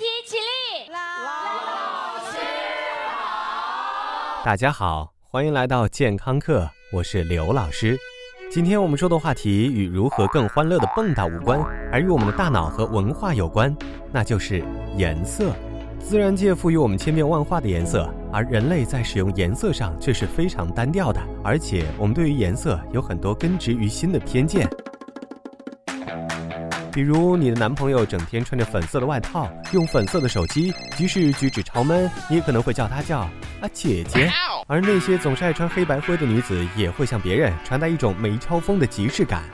起立。老师好，大家好，欢迎来到健康课，我是刘老师。今天我们说的话题与如何更欢乐的蹦跶无关，而与我们的大脑和文化有关，那就是颜色。自然界赋予我们千变万化的颜色，而人类在使用颜色上却是非常单调的，而且我们对于颜色有很多根植于心的偏见。比如你的男朋友整天穿着粉色的外套，用粉色的手机，即使举止超闷，你也可能会叫他叫啊姐姐。而那些总是爱穿黑白灰的女子，也会向别人传达一种梅超风的即视感。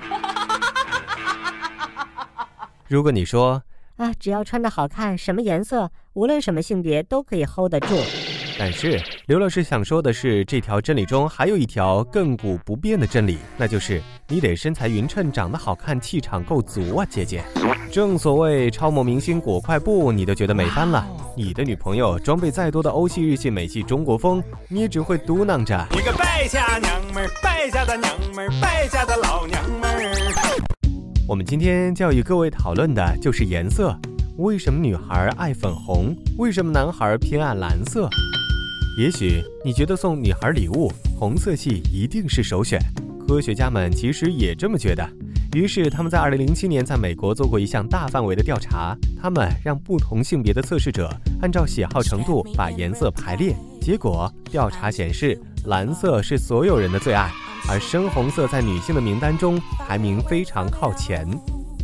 如果你说啊，只要穿的好看，什么颜色，无论什么性别都可以 hold 得住。但是刘老师想说的是，这条真理中还有一条亘古不变的真理，那就是你得身材匀称，长得好看，气场够足啊，姐姐。正所谓超模明星裹块布，你都觉得美翻了。你的女朋友装备再多的欧系、日系、美系、中国风，你也只会嘟囔着：一个败家娘们儿，败家的娘们儿，败家的老娘们儿。我们今天要与各位讨论的就是颜色，为什么女孩爱粉红？为什么男孩偏爱蓝色？也许你觉得送女孩礼物，红色系一定是首选。科学家们其实也这么觉得，于是他们在2007年在美国做过一项大范围的调查，他们让不同性别的测试者按照喜好程度把颜色排列，结果调查显示，蓝色是所有人的最爱，而深红色在女性的名单中排名非常靠前。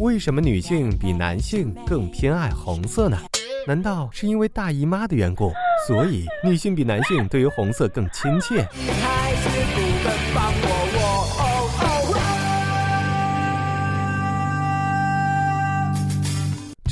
为什么女性比男性更偏爱红色呢？难道是因为大姨妈的缘故？所以，女性比男性对于红色更亲切。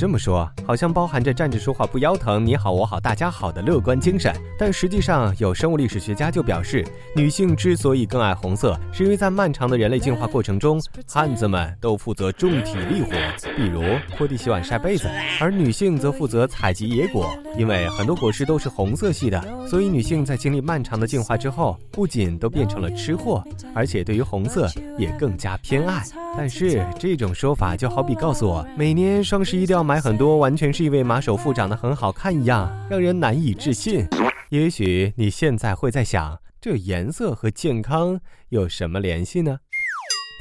这么说，好像包含着站着说话不腰疼，你好我好大家好的乐观精神。但实际上，有生物历史学家就表示，女性之所以更爱红色，是因为在漫长的人类进化过程中，汉子们都负责重体力活，比如拖地、洗碗、晒被子，而女性则负责采集野果。因为很多果实都是红色系的，所以女性在经历漫长的进化之后，不仅都变成了吃货，而且对于红色也更加偏爱。但是这种说法就好比告诉我，每年双十一都要买买很多，完全是因为马首富长得很好看一样，让人难以置信。也许你现在会在想，这颜色和健康有什么联系呢？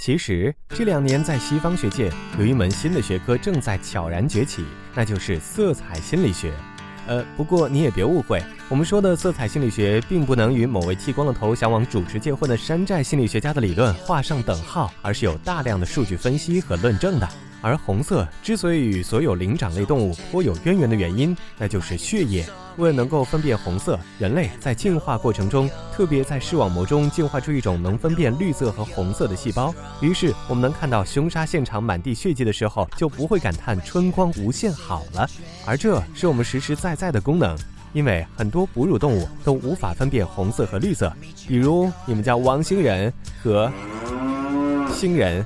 其实这两年在西方学界有一门新的学科正在悄然崛起，那就是色彩心理学。呃，不过你也别误会，我们说的色彩心理学，并不能与某位剃光了头想往主持界混的山寨心理学家的理论画上等号，而是有大量的数据分析和论证的。而红色之所以与所有灵长类动物颇有渊源的原因，那就是血液。为了能够分辨红色，人类在进化过程中，特别在视网膜中进化出一种能分辨绿色和红色的细胞。于是，我们能看到凶杀现场满地血迹的时候，就不会感叹春光无限好了。而这是我们实实在在的功能，因为很多哺乳动物都无法分辨红色和绿色，比如你们家汪星人和星人。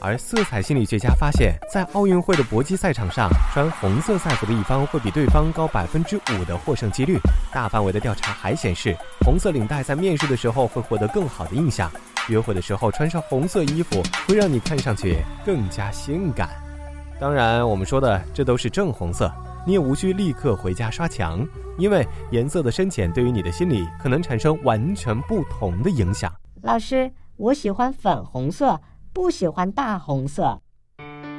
而色彩心理学家发现，在奥运会的搏击赛场上，穿红色赛服的一方会比对方高百分之五的获胜几率。大范围的调查还显示，红色领带在面试的时候会获得更好的印象。约会的时候穿上红色衣服会让你看上去更加性感。当然，我们说的这都是正红色，你也无需立刻回家刷墙，因为颜色的深浅对于你的心理可能产生完全不同的影响。老师，我喜欢粉红色。不喜欢大红色。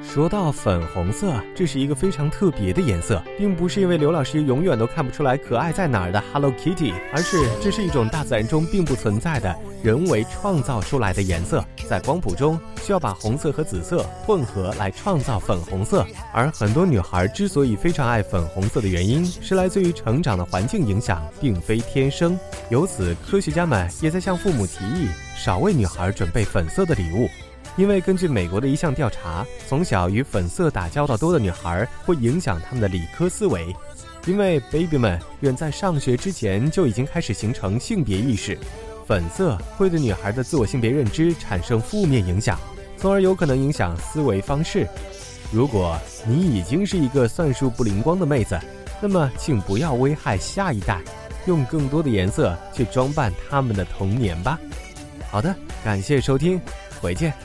说到粉红色，这是一个非常特别的颜色，并不是因为刘老师永远都看不出来可爱在哪儿的 Hello Kitty，而是这是一种大自然中并不存在的人为创造出来的颜色。在光谱中，需要把红色和紫色混合来创造粉红色。而很多女孩之所以非常爱粉红色的原因，是来自于成长的环境影响，并非天生。由此，科学家们也在向父母提议，少为女孩准备粉色的礼物。因为根据美国的一项调查，从小与粉色打交道多的女孩会影响她们的理科思维，因为 baby 们远在上学之前就已经开始形成性别意识，粉色会对女孩的自我性别认知产生负面影响，从而有可能影响思维方式。如果你已经是一个算术不灵光的妹子，那么请不要危害下一代，用更多的颜色去装扮他们的童年吧。好的，感谢收听，回见。